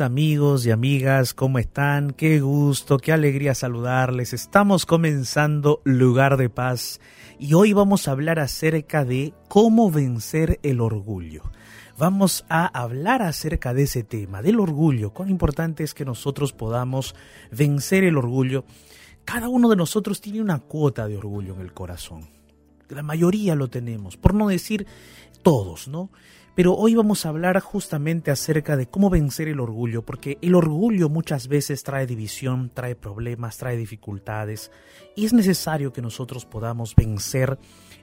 Amigos y amigas, ¿cómo están? Qué gusto, qué alegría saludarles. Estamos comenzando Lugar de Paz y hoy vamos a hablar acerca de cómo vencer el orgullo. Vamos a hablar acerca de ese tema, del orgullo. Cuán importante es que nosotros podamos vencer el orgullo. Cada uno de nosotros tiene una cuota de orgullo en el corazón. La mayoría lo tenemos, por no decir todos, ¿no? Pero hoy vamos a hablar justamente acerca de cómo vencer el orgullo, porque el orgullo muchas veces trae división, trae problemas, trae dificultades, y es necesario que nosotros podamos vencer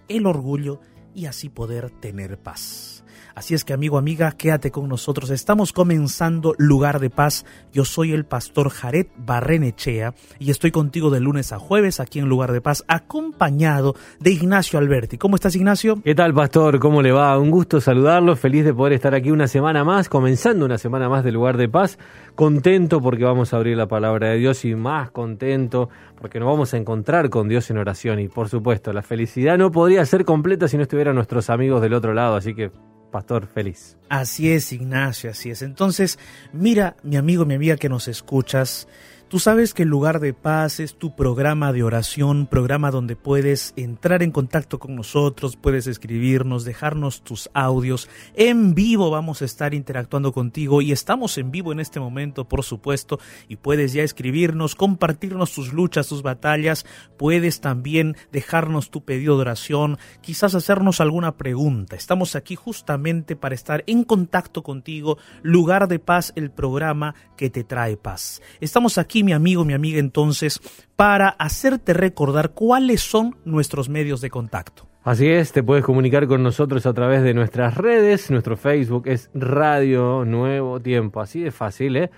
el orgullo y así poder tener paz. Así es que amigo, amiga, quédate con nosotros. Estamos comenzando Lugar de Paz. Yo soy el pastor Jared Barrenechea y estoy contigo de lunes a jueves aquí en Lugar de Paz, acompañado de Ignacio Alberti. ¿Cómo estás, Ignacio? ¿Qué tal, pastor? ¿Cómo le va? Un gusto saludarlo. Feliz de poder estar aquí una semana más, comenzando una semana más de Lugar de Paz. Contento porque vamos a abrir la palabra de Dios y más contento porque nos vamos a encontrar con Dios en oración. Y por supuesto, la felicidad no podría ser completa si no estuvieran nuestros amigos del otro lado. Así que pastor feliz. Así es, Ignacio, así es. Entonces, mira, mi amigo, mi amiga que nos escuchas, Tú sabes que el lugar de paz es tu programa de oración, programa donde puedes entrar en contacto con nosotros, puedes escribirnos, dejarnos tus audios. En vivo vamos a estar interactuando contigo y estamos en vivo en este momento, por supuesto, y puedes ya escribirnos, compartirnos tus luchas, tus batallas. Puedes también dejarnos tu pedido de oración, quizás hacernos alguna pregunta. Estamos aquí justamente para estar en contacto contigo. Lugar de paz, el programa que te trae paz. Estamos aquí mi amigo, mi amiga, entonces, para hacerte recordar cuáles son nuestros medios de contacto. Así es, te puedes comunicar con nosotros a través de nuestras redes. Nuestro Facebook es Radio Nuevo Tiempo. Así de fácil, ¿eh?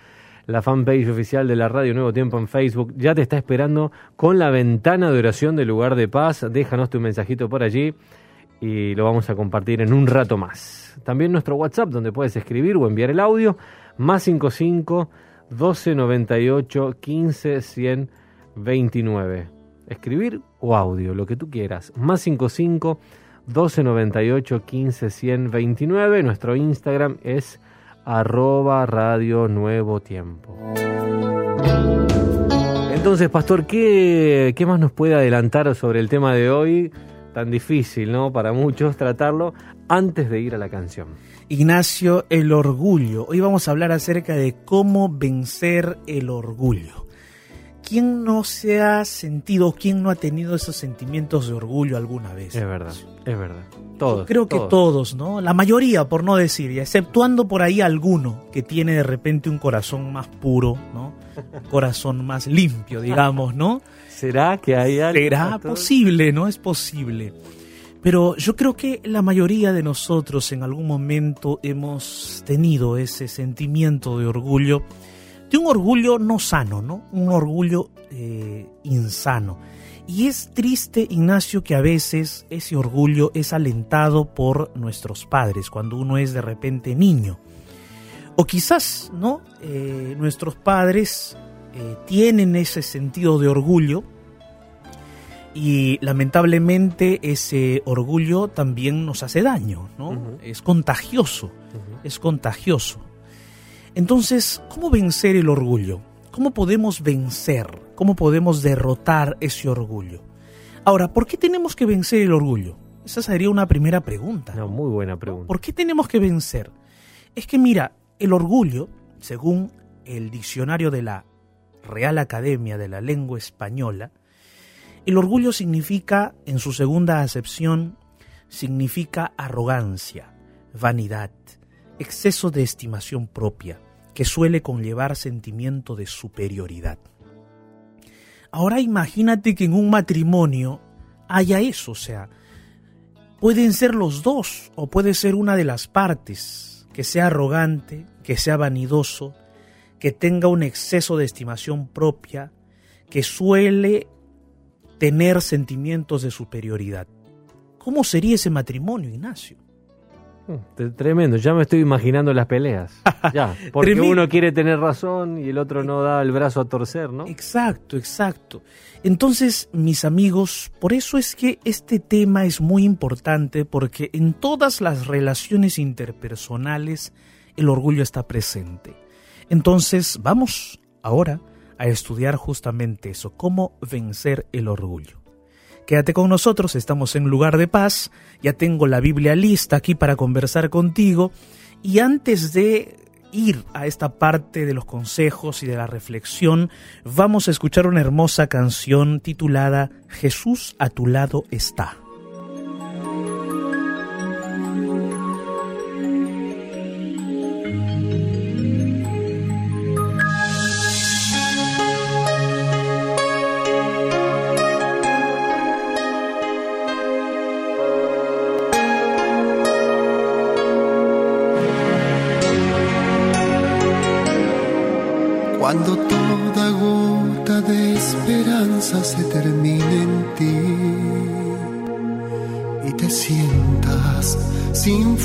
La fanpage oficial de la Radio Nuevo Tiempo en Facebook ya te está esperando con la ventana de oración del lugar de paz. Déjanos tu mensajito por allí y lo vamos a compartir en un rato más. También nuestro WhatsApp donde puedes escribir o enviar el audio más 55 1298 15 129. Escribir o audio, lo que tú quieras. Más 55 1298 15 129. Nuestro Instagram es arroba radio nuevo tiempo. Entonces, Pastor, ¿qué, ¿qué más nos puede adelantar sobre el tema de hoy? Tan difícil, ¿no? Para muchos tratarlo antes de ir a la canción. Ignacio, el orgullo. Hoy vamos a hablar acerca de cómo vencer el orgullo. ¿Quién no se ha sentido, quién no ha tenido esos sentimientos de orgullo alguna vez? Es verdad, es verdad. Todos. creo que todos, ¿no? La mayoría, por no decir, exceptuando por ahí alguno que tiene de repente un corazón más puro, ¿no? corazón más limpio, digamos, ¿no? ¿Será que hay algo? ¿Será posible, no? Es posible. Pero yo creo que la mayoría de nosotros en algún momento hemos tenido ese sentimiento de orgullo, de un orgullo no sano, ¿no? Un orgullo eh, insano. Y es triste, Ignacio, que a veces ese orgullo es alentado por nuestros padres cuando uno es de repente niño. O quizás, ¿no? Eh, nuestros padres eh, tienen ese sentido de orgullo y lamentablemente ese orgullo también nos hace daño, ¿no? Es contagioso, es contagioso. Entonces, ¿cómo vencer el orgullo? ¿Cómo podemos vencer? ¿Cómo podemos derrotar ese orgullo? Ahora, ¿por qué tenemos que vencer el orgullo? Esa sería una primera pregunta. Una muy buena pregunta. ¿Por qué tenemos que vencer? Es que mira, el orgullo, según el diccionario de la Real Academia de la Lengua Española, el orgullo significa, en su segunda acepción, significa arrogancia, vanidad, exceso de estimación propia, que suele conllevar sentimiento de superioridad. Ahora imagínate que en un matrimonio haya eso, o sea, pueden ser los dos o puede ser una de las partes, que sea arrogante, que sea vanidoso, que tenga un exceso de estimación propia, que suele tener sentimientos de superioridad. ¿Cómo sería ese matrimonio, Ignacio? Mm, tremendo, ya me estoy imaginando las peleas. Ya, porque uno quiere tener razón y el otro no da el brazo a torcer, ¿no? Exacto, exacto. Entonces, mis amigos, por eso es que este tema es muy importante porque en todas las relaciones interpersonales el orgullo está presente. Entonces vamos ahora a estudiar justamente eso, cómo vencer el orgullo. Quédate con nosotros, estamos en lugar de paz, ya tengo la Biblia lista aquí para conversar contigo y antes de ir a esta parte de los consejos y de la reflexión, vamos a escuchar una hermosa canción titulada Jesús a tu lado está.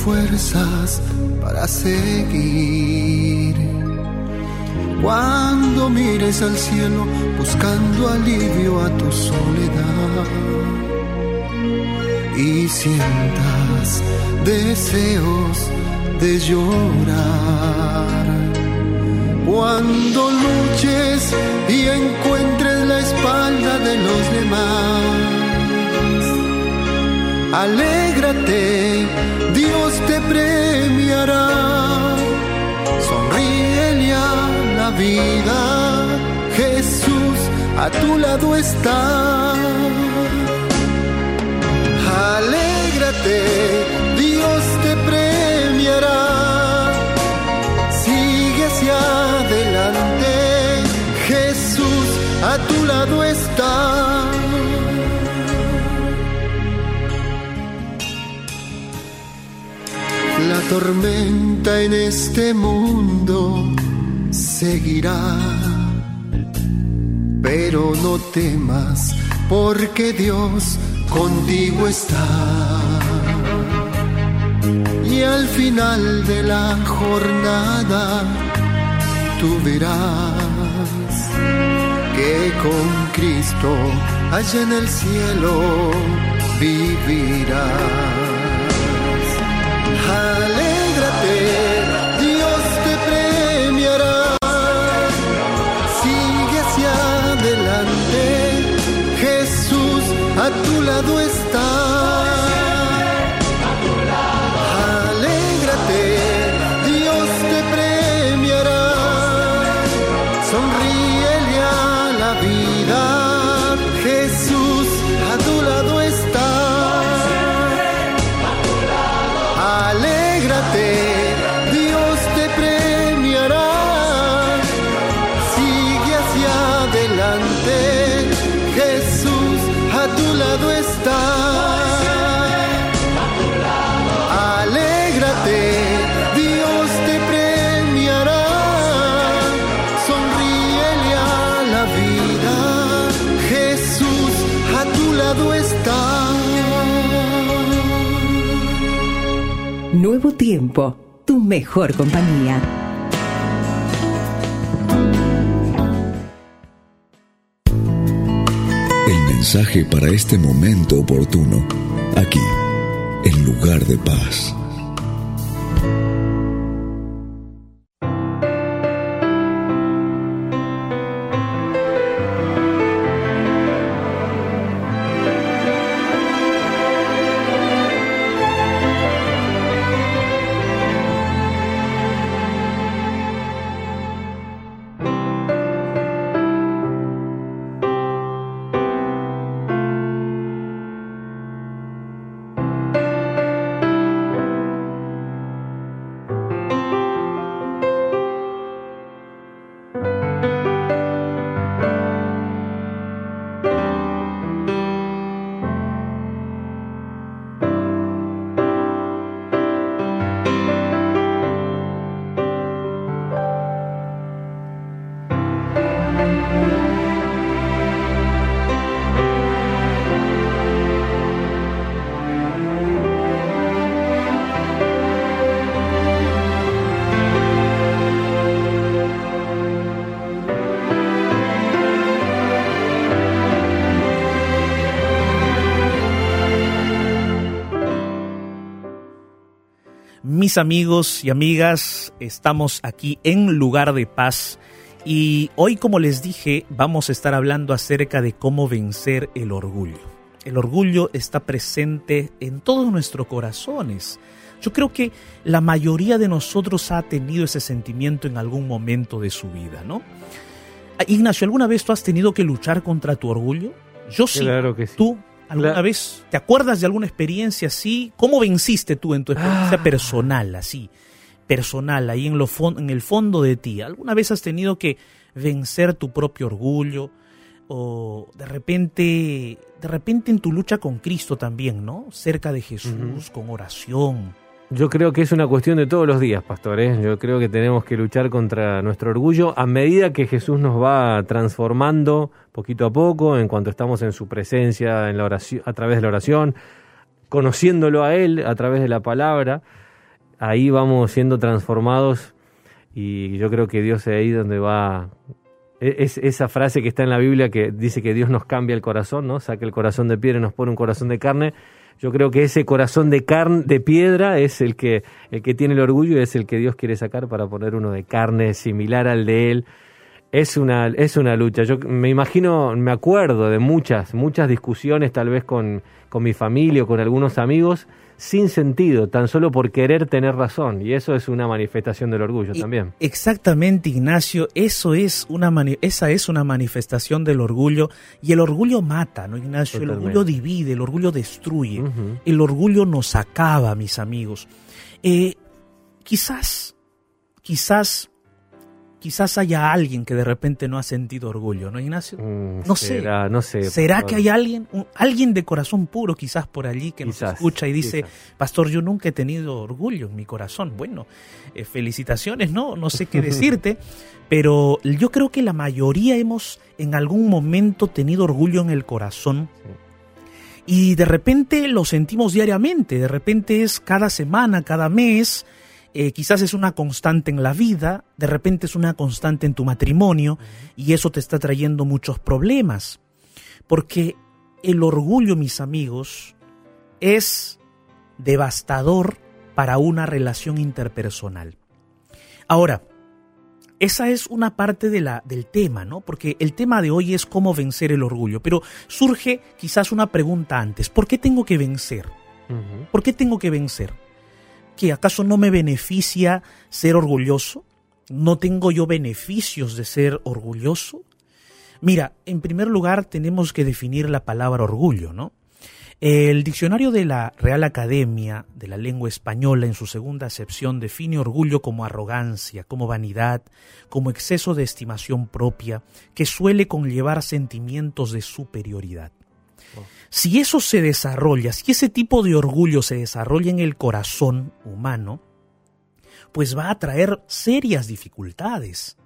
Fuerzas para seguir. Cuando mires al cielo buscando alivio a tu soledad y sientas deseos de llorar cuando luches y encuentres la espalda de los demás, alégrate, Dios te premiará. Sonríele a la vida, Jesús a tu lado está. Alégrate, Dios te premiará adelante, Jesús a tu lado está. Tormenta en este mundo seguirá, pero no temas porque Dios contigo está y al final de la jornada tú verás que con Cristo allá en el cielo vivirás. te Tiempo, tu mejor compañía. El mensaje para este momento oportuno, aquí, en lugar de paz. Mis amigos y amigas, estamos aquí en Lugar de Paz y hoy, como les dije, vamos a estar hablando acerca de cómo vencer el orgullo. El orgullo está presente en todos nuestros corazones. Yo creo que la mayoría de nosotros ha tenido ese sentimiento en algún momento de su vida, ¿no? Ah, Ignacio, ¿alguna vez tú has tenido que luchar contra tu orgullo? Yo sí. Claro que sí. ¿Tú alguna vez te acuerdas de alguna experiencia así? ¿Cómo venciste tú en tu experiencia Ah. personal, así? Personal, ahí en, lo en el fondo de ti. ¿Alguna vez has tenido que vencer tu propio orgullo? O de repente, de repente en tu lucha con Cristo también, ¿no? Cerca de Jesús, con oración. Yo creo que es una cuestión de todos los días, pastor. ¿eh? Yo creo que tenemos que luchar contra nuestro orgullo a medida que Jesús nos va transformando poquito a poco, en cuanto estamos en su presencia, en la oración, a través de la oración, conociéndolo a Él a través de la palabra. Ahí vamos siendo transformados y yo creo que Dios es ahí donde va. e- Es esa frase que está en la Biblia que dice que Dios nos cambia el corazón, ¿no? Saca el corazón de piedra y nos pone un corazón de carne. Yo creo que ese corazón de carne, de piedra, es el que, el que tiene el orgullo y es el que Dios quiere sacar para poner uno de carne similar al de él. Es una, es una lucha. Yo me imagino, me acuerdo de muchas, muchas discusiones, tal vez con, con mi familia o con algunos amigos, sin sentido, tan solo por querer tener razón. Y eso es una manifestación del orgullo Y- también. Exactamente, Ignacio. Eso es una mani- esa es una manifestación del orgullo. Y el orgullo mata, ¿no, Ignacio? El orgullo divide, el orgullo destruye. El orgullo nos acaba, mis amigos. Eh, quizás, quizás, quizás haya alguien que de repente no ha sentido orgullo, ¿no, Ignacio? Mm, No sé. será, no sé. ¿Será pastor. que hay alguien, un- alguien de corazón puro quizás por allí que nos escucha y dice, quizás. Pastor, yo nunca he tenido orgullo en mi corazón? Bueno, eh, felicitaciones, no, no sé qué decirte, pero yo creo que la mayoría hemos en algún momento tenido orgullo en el corazón. Y de repente lo sentimos diariamente, de repente es cada semana, cada mes, eh, quizás es una constante en la vida, de repente es una constante en tu matrimonio y eso te está trayendo muchos problemas. Porque el orgullo, mis amigos, es devastador para una relación interpersonal. Ahora, esa es una parte de la, del tema, ¿no? Porque el tema de hoy es cómo vencer el orgullo. Pero surge quizás una pregunta antes. ¿Por qué tengo que vencer? ¿Por qué tengo que vencer? ¿Que acaso no me beneficia ser orgulloso? ¿No tengo yo beneficios de ser orgulloso? Mira, en primer lugar tenemos que definir la palabra orgullo, ¿no? El diccionario de la Real Academia de la Lengua Española en su segunda acepción define orgullo como arrogancia, como vanidad, como exceso de estimación propia, que suele conllevar sentimientos de superioridad. Si eso se desarrolla, si ese tipo de orgullo se desarrolla en el corazón humano, pues va a traer serias dificultades.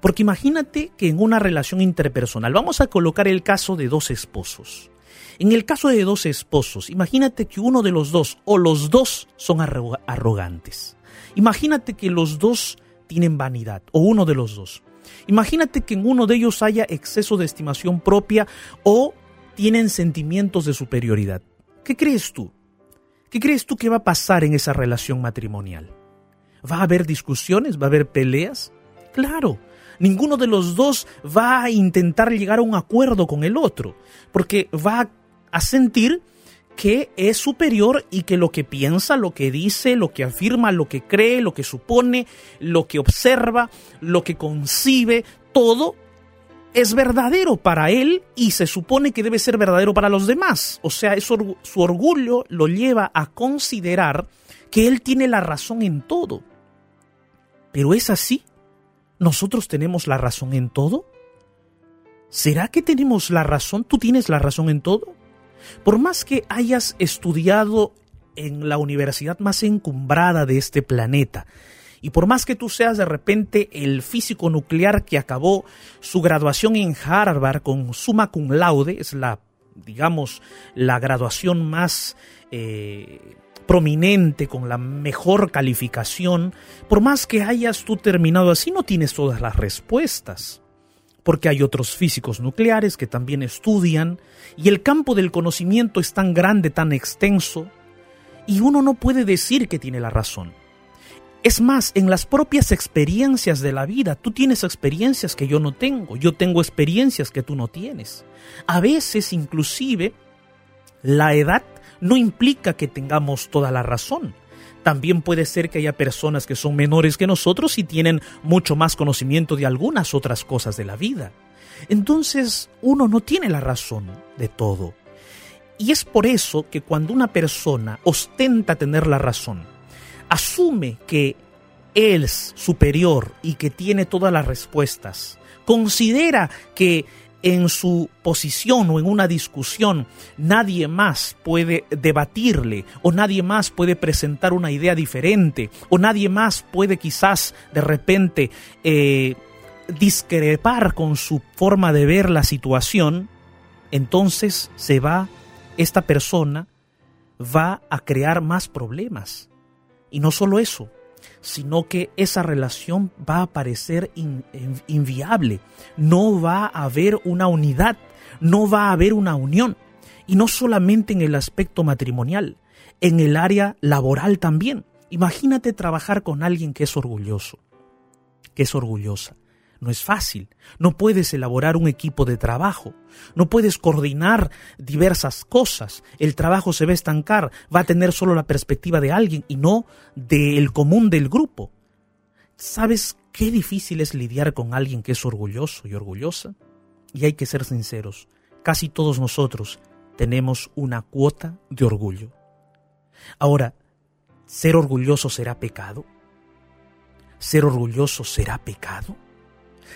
Porque imagínate que en una relación interpersonal, vamos a colocar el caso de dos esposos. En el caso de dos esposos, imagínate que uno de los dos o los dos son arro- arrogantes. Imagínate que los dos tienen vanidad o uno de los dos. Imagínate que en uno de ellos haya exceso de estimación propia o tienen sentimientos de superioridad. ¿Qué crees tú? ¿Qué crees tú que va a pasar en esa relación matrimonial? ¿Va a haber discusiones? ¿Va a haber peleas? Claro, ninguno de los dos va a intentar llegar a un acuerdo con el otro, porque va a sentir que es superior y que lo que piensa, lo que dice, lo que afirma, lo que cree, lo que supone, lo que observa, lo que concibe, todo es verdadero para él y se supone que debe ser verdadero para los demás. O sea, su orgullo lo lleva a considerar que él tiene la razón en todo. Pero es así. ¿Nosotros tenemos la razón en todo? ¿Será que tenemos la razón? ¿Tú tienes la razón en todo? Por más que hayas estudiado en la universidad más encumbrada de este planeta, y por más que tú seas de repente el físico nuclear que acabó su graduación en Harvard con summa cum laude, es la, digamos, la graduación más eh, prominente, con la mejor calificación, por más que hayas tú terminado así, no tienes todas las respuestas. Porque hay otros físicos nucleares que también estudian, y el campo del conocimiento es tan grande, tan extenso, y uno no puede decir que tiene la razón. Es más, en las propias experiencias de la vida, tú tienes experiencias que yo no tengo, yo tengo experiencias que tú no tienes. A veces, inclusive, la edad no implica que tengamos toda la razón. También puede ser que haya personas que son menores que nosotros y tienen mucho más conocimiento de algunas otras cosas de la vida. Entonces, uno no tiene la razón de todo. Y es por eso que cuando una persona ostenta tener la razón, asume que es superior y que tiene todas las respuestas, considera que en su posición o en una discusión nadie más puede debatirle o nadie más puede presentar una idea diferente o nadie más puede quizás de repente eh, discrepar con su forma de ver la situación, entonces se va, esta persona va a crear más problemas y no solo eso, sino que esa relación va a parecer inviable, no va a haber una unidad, no va a haber una unión. Y no solamente en el aspecto matrimonial, en el área laboral también. Imagínate trabajar con alguien que es orgulloso, que es orgullosa, no es fácil. No puedes elaborar un equipo de trabajo. No puedes coordinar diversas cosas. El trabajo se va a estancar. Va a tener solo la perspectiva de alguien y no del común del grupo. ¿Sabes qué difícil es lidiar con alguien que es orgulloso y orgullosa? Y hay que ser sinceros. Casi todos nosotros tenemos una cuota de orgullo. Ahora, ¿ser orgulloso será pecado? ¿Ser orgulloso será pecado?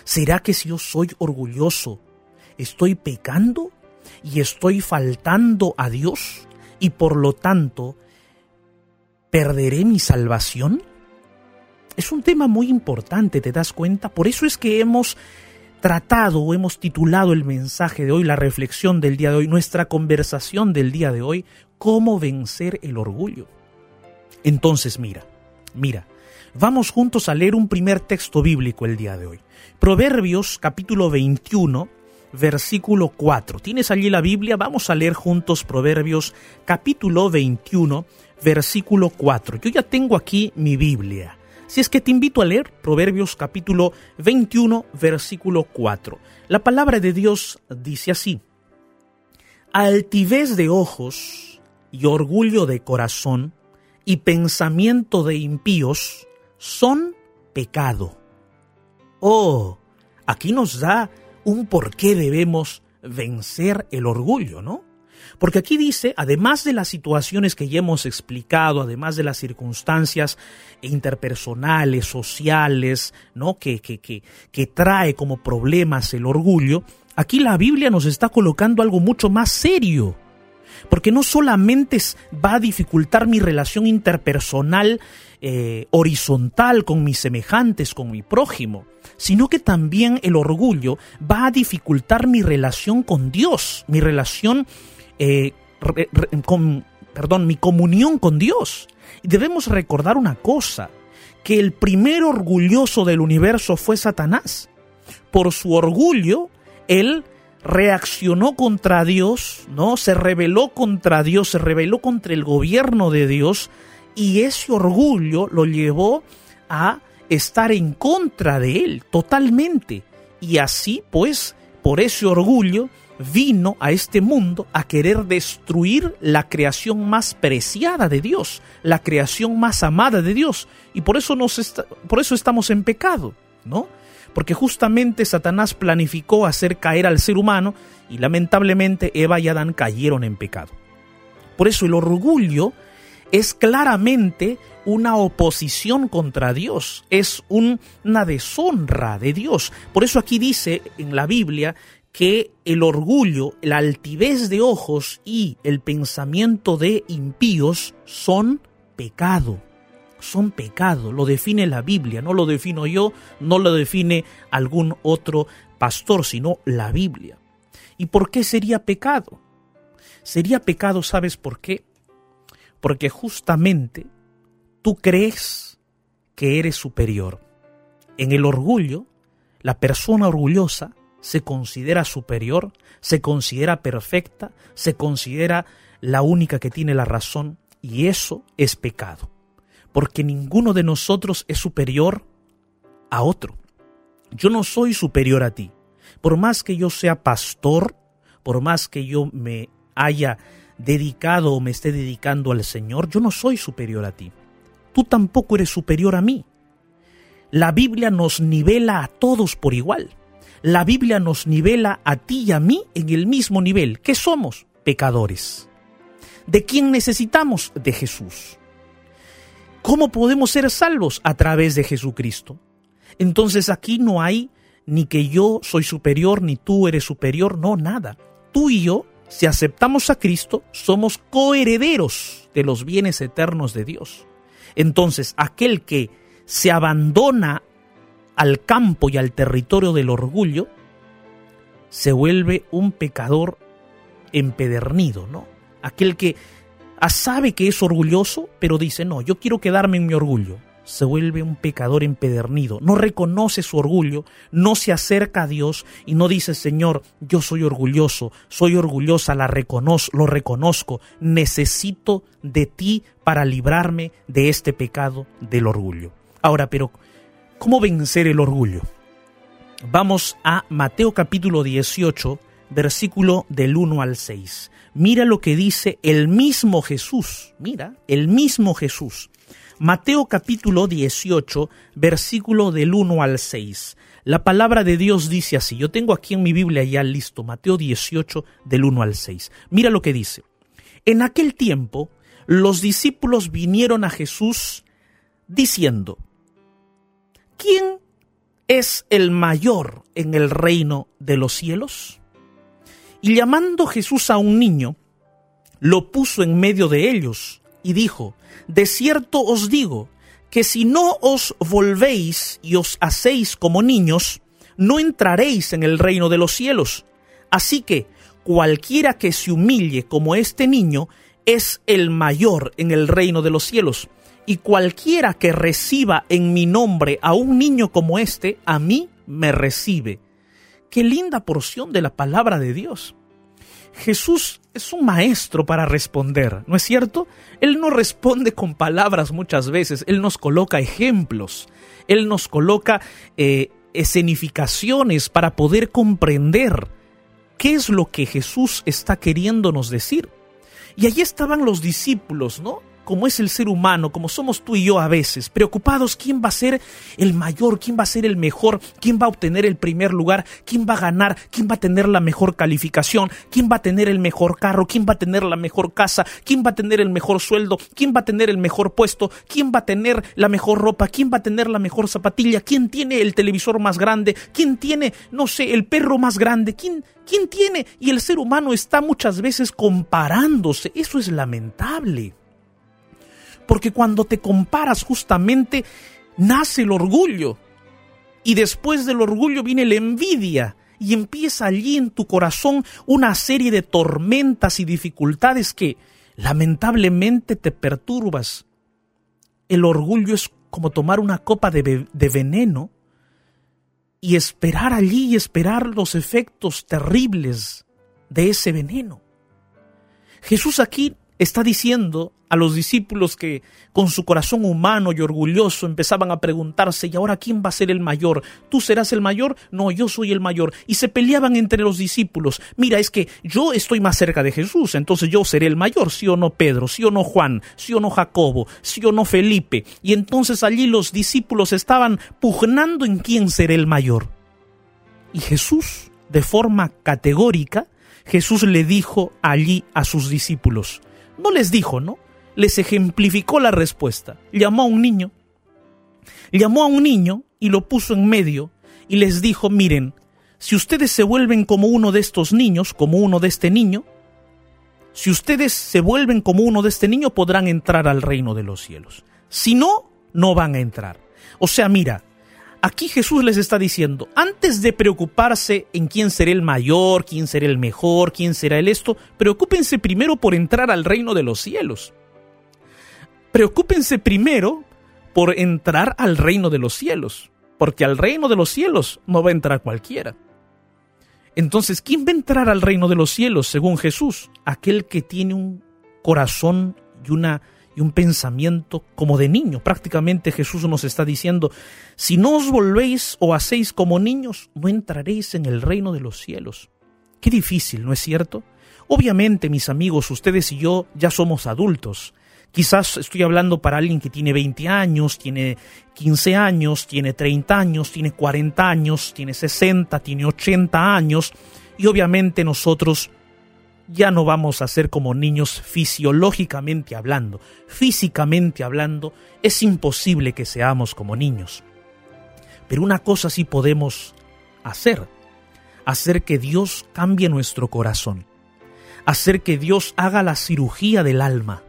¿Será que si yo soy orgulloso, estoy pecando y estoy faltando a Dios y por lo tanto perderé mi salvación? Es un tema muy importante, ¿te das cuenta? Por eso es que hemos tratado o hemos titulado el mensaje de hoy, la reflexión del día de hoy, nuestra conversación del día de hoy, cómo vencer el orgullo. Entonces, mira, mira, Vamos juntos a leer un primer texto bíblico el día de hoy. Proverbios capítulo 21, versículo 4. ¿Tienes allí la Biblia? Vamos a leer juntos Proverbios capítulo 21, versículo 4. Yo ya tengo aquí mi Biblia. Si es que te invito a leer Proverbios capítulo 21, versículo 4. La palabra de Dios dice así. Altivez de ojos y orgullo de corazón y pensamiento de impíos son pecado. Oh, aquí nos da un por qué debemos vencer el orgullo, ¿no? Porque aquí dice, además de las situaciones que ya hemos explicado, además de las circunstancias interpersonales, sociales, ¿no? Que, que, que, que trae como problemas el orgullo, aquí la Biblia nos está colocando algo mucho más serio porque no solamente va a dificultar mi relación interpersonal eh, horizontal con mis semejantes, con mi prójimo, sino que también el orgullo va a dificultar mi relación con Dios, mi relación eh, con, perdón, mi comunión con Dios. Y debemos recordar una cosa, que el primer orgulloso del universo fue Satanás. Por su orgullo, él reaccionó contra Dios, ¿no? Se rebeló contra Dios, se rebeló contra el gobierno de Dios y ese orgullo lo llevó a estar en contra de él totalmente. Y así, pues, por ese orgullo vino a este mundo a querer destruir la creación más preciada de Dios, la creación más amada de Dios. Y por eso, nos por eso estamos en pecado, ¿no? Porque justamente Satanás planificó hacer caer al ser humano y lamentablemente Eva y Adán cayeron en pecado. Por eso el orgullo es claramente una oposición contra Dios, es una deshonra de Dios. Por eso aquí dice en la Biblia que el orgullo, la altivez de ojos y el pensamiento de impíos son pecado son pecado, lo define la Biblia, no lo defino yo, no lo define algún otro pastor, sino la Biblia. ¿Y por qué sería pecado? Sería pecado, ¿sabes por qué? Porque justamente tú crees que eres superior. En el orgullo, la persona orgullosa se considera superior, se considera perfecta, se considera la única que tiene la razón Y eso es pecado, porque ninguno de nosotros es superior a otro. Yo no soy superior a ti. Por más que yo sea pastor, por más que yo me haya dedicado o me esté dedicando al Señor, yo no soy superior a ti. Tú tampoco eres superior a mí. La Biblia nos nivela a todos por igual. La Biblia nos nivela a ti y a mí en el mismo nivel. ¿Qué somos? Pecadores. ¿De quién necesitamos? De Jesús. ¿Cómo podemos ser salvos? A través de Jesucristo. Entonces aquí no hay ni que yo soy superior, ni tú eres superior, no, nada. Tú y yo, si aceptamos a Cristo, somos coherederos de los bienes eternos de Dios. Entonces, aquel que se abandona al campo y al territorio del orgullo, se vuelve un pecador empedernido, ¿no? Aquel que sabe que es orgulloso, pero dice, no, yo quiero quedarme en mi orgullo se vuelve un pecador empedernido, no reconoce su orgullo, no se acerca a Dios y no dice, Señor, yo soy orgulloso, soy orgullosa, la reconozco, lo reconozco, necesito de ti para librarme de este pecado del orgullo. Ahora, pero, ¿cómo vencer el orgullo? Vamos a Mateo capítulo 18, versículo del 1 al 6. Mira lo que dice el mismo Jesús, mira, el mismo Jesús. Mateo capítulo 18, versículo del 1 al 6. La palabra de Dios dice así, yo tengo aquí en mi Biblia ya listo, Mateo 18, del 1 al 6. Mira lo que dice. En aquel tiempo, los discípulos vinieron a Jesús diciendo, ¿quién es el mayor en el reino de los cielos? Y llamando Jesús a un niño, lo puso en medio de ellos y dijo, De cierto os digo, que si no os volvéis y os hacéis como niños, no entraréis en el reino de los cielos. Así que cualquiera que se humille como este niño, es el mayor en el reino de los cielos. Y cualquiera que reciba en mi nombre a un niño como este, a mí me recibe. Qué linda porción de la palabra de Dios. Jesús es un maestro para responder, ¿no es cierto? Él no responde con palabras muchas veces, Él nos coloca ejemplos, Él nos coloca eh, escenificaciones para poder comprender qué es lo que Jesús está queriéndonos decir. Y allí estaban los discípulos, ¿no? Como es el ser humano, como somos tú y yo a veces, preocupados quién va a ser el mayor, quién va a ser el mejor, quién va a obtener el primer lugar, quién va a ganar, quién va a tener la mejor calificación, quién va a tener el mejor carro, quién va a tener la mejor casa, quién va a tener el mejor sueldo, quién va a tener el mejor puesto, quién va a tener la mejor ropa, quién va a tener la mejor zapatilla, quién tiene el televisor más grande, quién tiene, no sé, el perro más grande, quién, quién tiene, y el ser humano está muchas veces comparándose, eso es lamentable. Porque cuando te comparas justamente nace el orgullo. Y después del orgullo viene la envidia. Y empieza allí en tu corazón una serie de tormentas y dificultades que lamentablemente te perturbas. El orgullo es como tomar una copa de, de veneno y esperar allí y esperar los efectos terribles de ese veneno. Jesús aquí está diciendo a los discípulos que con su corazón humano y orgulloso empezaban a preguntarse, ¿y ahora quién va a ser el mayor? ¿Tú serás el mayor? No, yo soy el mayor. Y se peleaban entre los discípulos. Mira, es que yo estoy más cerca de Jesús, entonces yo seré el mayor, sí o no Pedro, sí o no Juan, sí o no Jacobo, sí o no Felipe. Y entonces allí los discípulos estaban pugnando en quién será el mayor. Y Jesús, de forma categórica, Jesús le dijo allí a sus discípulos, no les dijo, ¿no? Les ejemplificó la respuesta. Llamó a un niño, llamó a un niño y lo puso en medio y les dijo, miren, si ustedes se vuelven como uno de estos niños, como uno de este niño, si ustedes se vuelven como uno de este niño, podrán entrar al reino de los cielos. Si no, no van a entrar. O sea, mira, Aquí Jesús les está diciendo, antes de preocuparse en quién será el mayor, quién será el mejor, quién será el esto, preocúpense primero por entrar al reino de los cielos. Preocúpense primero por entrar al reino de los cielos, porque al reino de los cielos no va a entrar cualquiera. Entonces, ¿quién va a entrar al reino de los cielos según Jesús? Aquel que tiene un corazón y una y un pensamiento como de niño. Prácticamente Jesús nos está diciendo, si no os volvéis o hacéis como niños, no entraréis en el reino de los cielos. Qué difícil, ¿no es cierto? Obviamente, mis amigos, ustedes y yo ya somos adultos. Quizás estoy hablando para alguien que tiene 20 años, tiene 15 años, tiene 30 años, tiene 40 años, tiene 60, tiene 80 años, y obviamente nosotros ya no vamos a ser como niños fisiológicamente hablando. Físicamente hablando, es imposible que seamos como niños. Pero una cosa sí podemos hacer, hacer que Dios cambie nuestro corazón, hacer que Dios haga la cirugía del alma.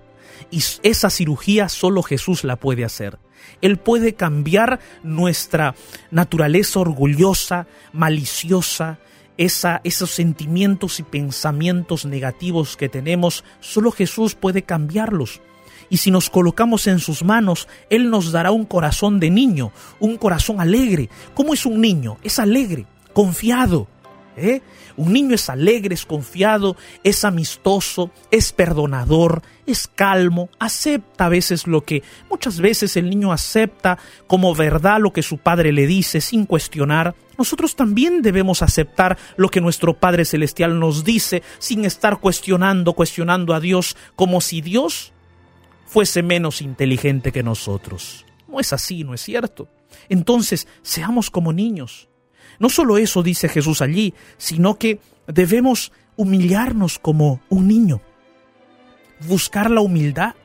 Y esa cirugía solo Jesús la puede hacer. Él puede cambiar nuestra naturaleza orgullosa, maliciosa, esos sentimientos y pensamientos negativos que tenemos, solo Jesús puede cambiarlos. Y si nos colocamos en sus manos, Él nos dará un corazón de niño, un corazón alegre. ¿Cómo es un niño? Es alegre, confiado. ¿Eh? Un niño es alegre, es confiado, es amistoso, es perdonador, es calmo, acepta a veces lo que muchas veces el niño acepta como verdad lo que su padre le dice sin cuestionar nosotros también debemos aceptar lo que nuestro Padre Celestial nos dice sin estar cuestionando, cuestionando a Dios como si Dios fuese menos inteligente que nosotros. No es así, ¿no es cierto? Entonces, seamos como niños. No solo eso dice Jesús allí, sino que debemos humillarnos como un niño. Buscar la humildad,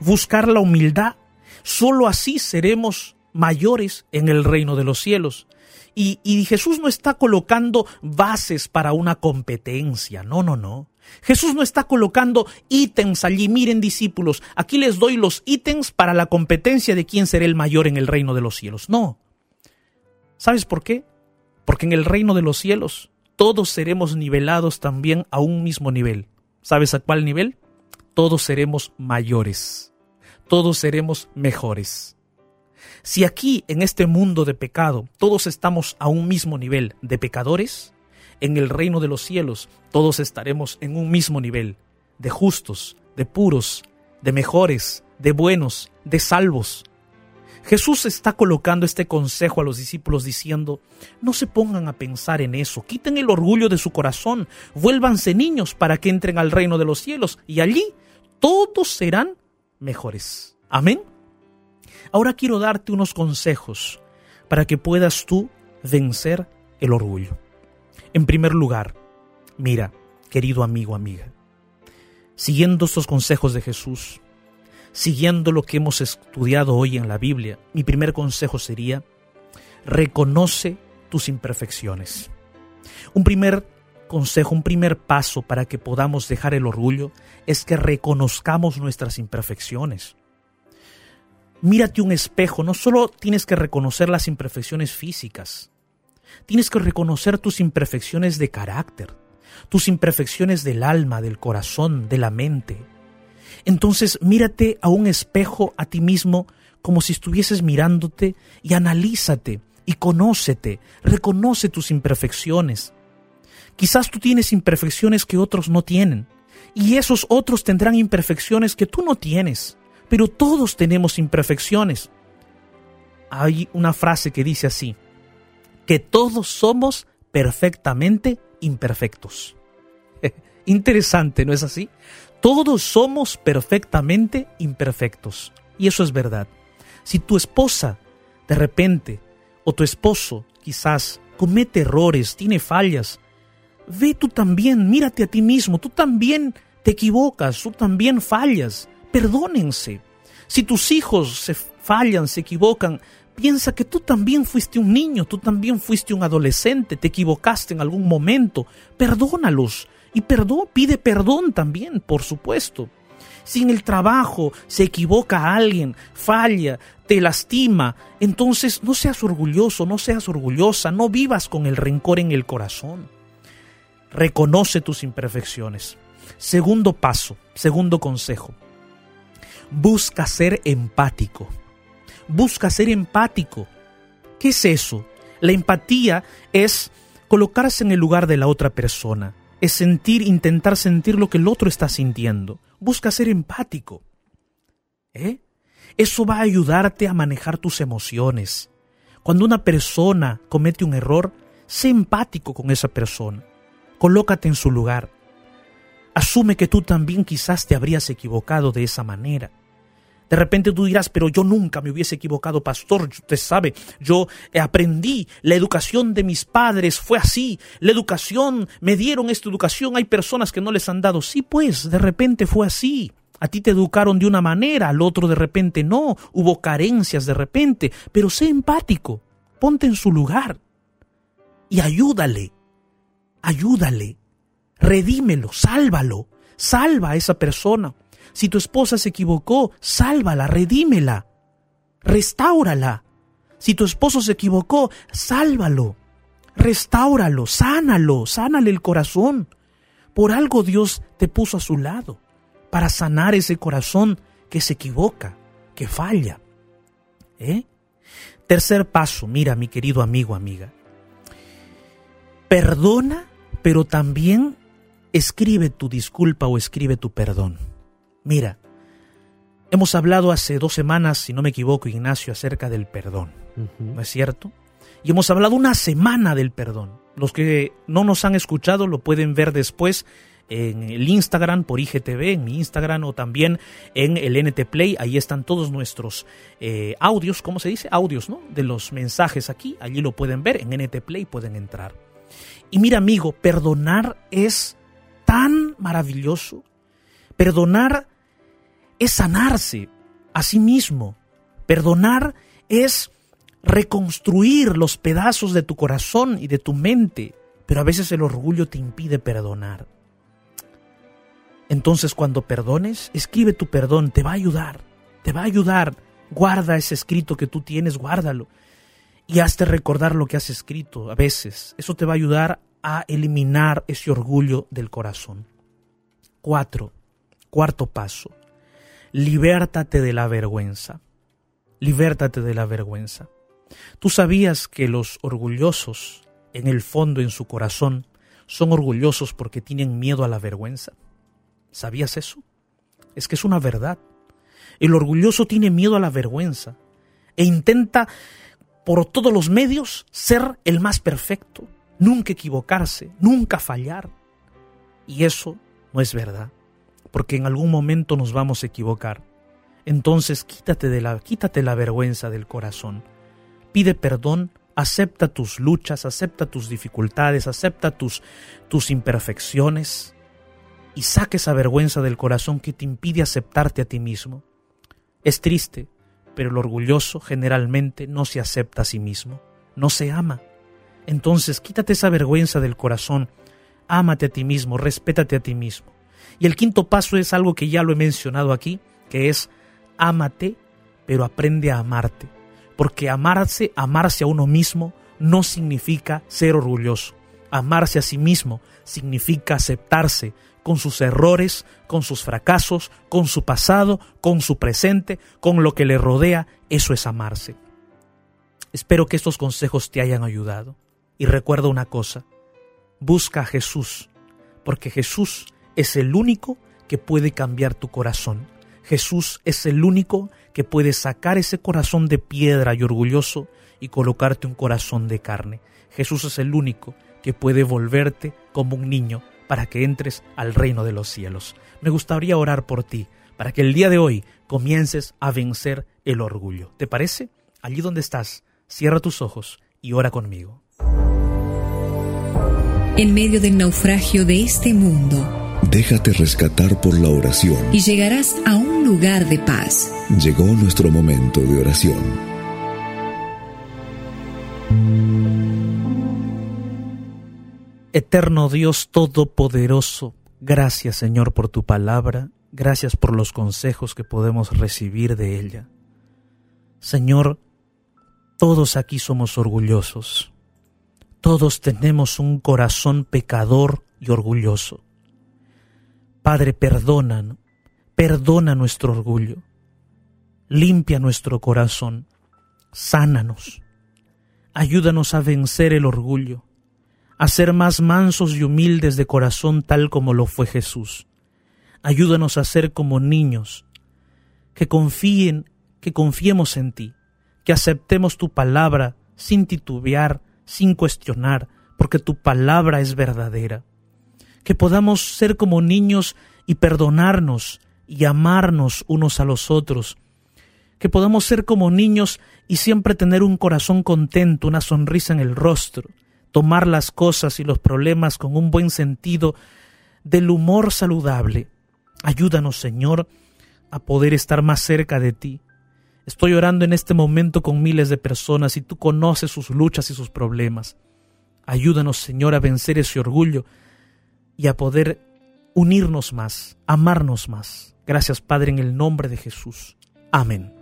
buscar la humildad. Solo así seremos mayores en el reino de los cielos. Y, Jesús no está colocando bases para una competencia, no, no, no. Jesús no está colocando ítems allí, miren discípulos, aquí les doy los ítems para la competencia de quién será el mayor en el reino de los cielos. No. ¿Sabes por qué? Porque en el reino de los cielos todos seremos nivelados también a un mismo nivel. ¿Sabes a cuál nivel? Todos seremos mayores. Todos seremos mejores. Si aquí, en este mundo de pecado, todos estamos a un mismo nivel de pecadores, en el reino de los cielos todos estaremos en un mismo nivel de justos, de puros, de mejores, de buenos, de salvos. Jesús está colocando este consejo a los discípulos diciendo, no se pongan a pensar en eso, quiten el orgullo de su corazón, vuélvanse niños para que entren al reino de los cielos y allí todos serán mejores. Amén. Ahora quiero darte unos consejos para que puedas tú vencer el orgullo. En primer lugar, mira, querido amigo, amiga, siguiendo estos consejos de Jesús, siguiendo lo que hemos estudiado hoy en la Biblia, mi primer consejo sería, reconoce tus imperfecciones. Un primer consejo, un primer paso para que podamos dejar el orgullo es que reconozcamos nuestras imperfecciones mírate un espejo, no solo tienes que reconocer las imperfecciones físicas, tienes que reconocer tus imperfecciones de carácter, tus imperfecciones del alma, del corazón, de la mente. Entonces mírate a un espejo a ti mismo como si estuvieses mirándote y analízate y conócete, reconoce tus imperfecciones. Quizás tú tienes imperfecciones que otros no tienen y esos otros tendrán imperfecciones que tú no tienes pero todos tenemos imperfecciones. Hay una frase que dice así, que todos somos perfectamente imperfectos. Interesante, ¿no es así? Todos somos perfectamente imperfectos. Y eso es verdad. Si tu esposa, de repente, o tu esposo, quizás, comete errores, tiene fallas, ve tú también, mírate a ti mismo, tú también te equivocas, tú también fallas perdónense. Si tus hijos se fallan, se equivocan, piensa que tú también fuiste un niño, tú también fuiste un adolescente, te equivocaste en algún momento, perdónalos y perdón, pide perdón también, por supuesto. Si en el trabajo se equivoca alguien, falla, te lastima, entonces no seas orgulloso, no seas orgullosa, no vivas con el rencor en el corazón. Reconoce tus imperfecciones. Segundo paso, segundo consejo busca ser empático. Busca ser empático. ¿Qué es eso? La empatía es colocarse en el lugar de la otra persona, es sentir, intentar sentir lo que el otro está sintiendo. Busca ser empático. ¿eh? Eso va a ayudarte a manejar tus emociones. Cuando una persona comete un error, sé empático con esa persona. Colócate en su lugar. Asume que tú también quizás te habrías equivocado de esa manera. De repente tú dirás, pero yo nunca me hubiese equivocado, pastor. Usted sabe, yo aprendí, la educación de mis padres fue así, la educación, me dieron esta educación, hay personas que no les han dado. Sí, pues, de repente fue así. A ti te educaron de una manera, al otro de repente no, hubo carencias de repente, pero sé empático, ponte en su lugar y ayúdale, ayúdale, redímelo, sálvalo, salva a esa persona. Si tu esposa se equivocó, sálvala, redímela, restáurala. Si tu esposo se equivocó, sálvalo, restáuralo, sánalo, sánale el corazón. Por algo Dios te puso a su lado, para sanar ese corazón que se equivoca, que falla. ¿Eh? Tercer paso, mira mi querido amigo, amiga. Perdona, pero también escribe tu disculpa o escribe tu perdón. Mira, hemos hablado hace dos semanas, si no me equivoco, Ignacio, acerca del perdón, ¿no es cierto? Y hemos hablado una semana del perdón. Los que no nos han escuchado lo pueden ver después en el Instagram por IGTV, en mi Instagram o también en el NT Play. Ahí están todos nuestros eh, audios, ¿cómo se dice? Audios, ¿no? De los mensajes aquí. Allí lo pueden ver. En NT Play pueden entrar. Y mira, amigo, perdonar es tan maravilloso. Perdonar es sanarse a sí mismo. Perdonar es reconstruir los pedazos de tu corazón y de tu mente, pero a veces el orgullo te impide perdonar. Entonces cuando perdones, escribe tu perdón, te va a ayudar, te va a ayudar. Guarda ese escrito que tú tienes, guárdalo. Y hazte recordar lo que has escrito a veces. Eso te va a ayudar a eliminar ese orgullo del corazón. Cuatro, cuarto paso libértate de la vergüenza. Libértate de la vergüenza. ¿Tú sabías que los orgullosos, en el fondo, en su corazón, son orgullosos porque tienen miedo a la vergüenza? ¿Sabías eso? Es que es una verdad. El orgulloso tiene miedo a la vergüenza e intenta por todos los medios ser el más perfecto, nunca equivocarse, nunca fallar. Y eso no es verdad porque en algún momento nos vamos a equivocar. Entonces quítate, de la, quítate la vergüenza del corazón. Pide perdón, acepta tus luchas, acepta tus dificultades, acepta tus, tus imperfecciones y saque esa vergüenza del corazón que te impide aceptarte a ti mismo. Es triste, pero el orgulloso generalmente no se acepta a sí mismo, no se ama. Entonces quítate esa vergüenza del corazón, ámate a ti mismo, respétate a ti mismo. Y el quinto paso es algo que ya lo he mencionado aquí, que es ámate, pero aprende a amarte. Porque amarse, amarse a uno mismo, no significa ser orgulloso. Amarse a sí mismo significa aceptarse con sus errores, con sus fracasos, con su pasado, con su presente, con lo que le rodea. Eso es amarse. Espero que estos consejos te hayan ayudado. Y recuerda una cosa, busca a Jesús, porque Jesús es el único que puede cambiar tu corazón. Jesús es el único que puede sacar ese corazón de piedra y orgulloso y colocarte un corazón de carne. Jesús es el único que puede volverte como un niño para que entres al reino de los cielos. Me gustaría orar por ti, para que el día de hoy comiences a vencer el orgullo. ¿Te parece? Allí donde estás, cierra tus ojos y ora conmigo. En medio del naufragio de este mundo, Déjate rescatar por la oración. Y llegarás a un lugar de paz. Llegó nuestro momento de oración. Eterno Dios Todopoderoso, gracias Señor por tu palabra, gracias por los consejos que podemos recibir de ella. Señor, todos aquí somos orgullosos, todos tenemos un corazón pecador y orgulloso. Padre, perdona, perdona nuestro orgullo, limpia nuestro corazón, sánanos, ayúdanos a vencer el orgullo, a ser más mansos y humildes de corazón tal como lo fue Jesús. Ayúdanos a ser como niños que confíen, que confiemos en ti, que aceptemos tu palabra sin titubear, sin cuestionar, porque tu palabra es verdadera. Que podamos ser como niños y perdonarnos y amarnos unos a los otros. Que podamos ser como niños y siempre tener un corazón contento, una sonrisa en el rostro, tomar las cosas y los problemas con un buen sentido del humor saludable. Ayúdanos, Señor, a poder estar más cerca de ti. Estoy orando en este momento con miles de personas y tú conoces sus luchas y sus problemas. Ayúdanos, Señor, a vencer ese orgullo y a poder unirnos más, amarnos más. Gracias, Padre, en el nombre de Jesús. Amén.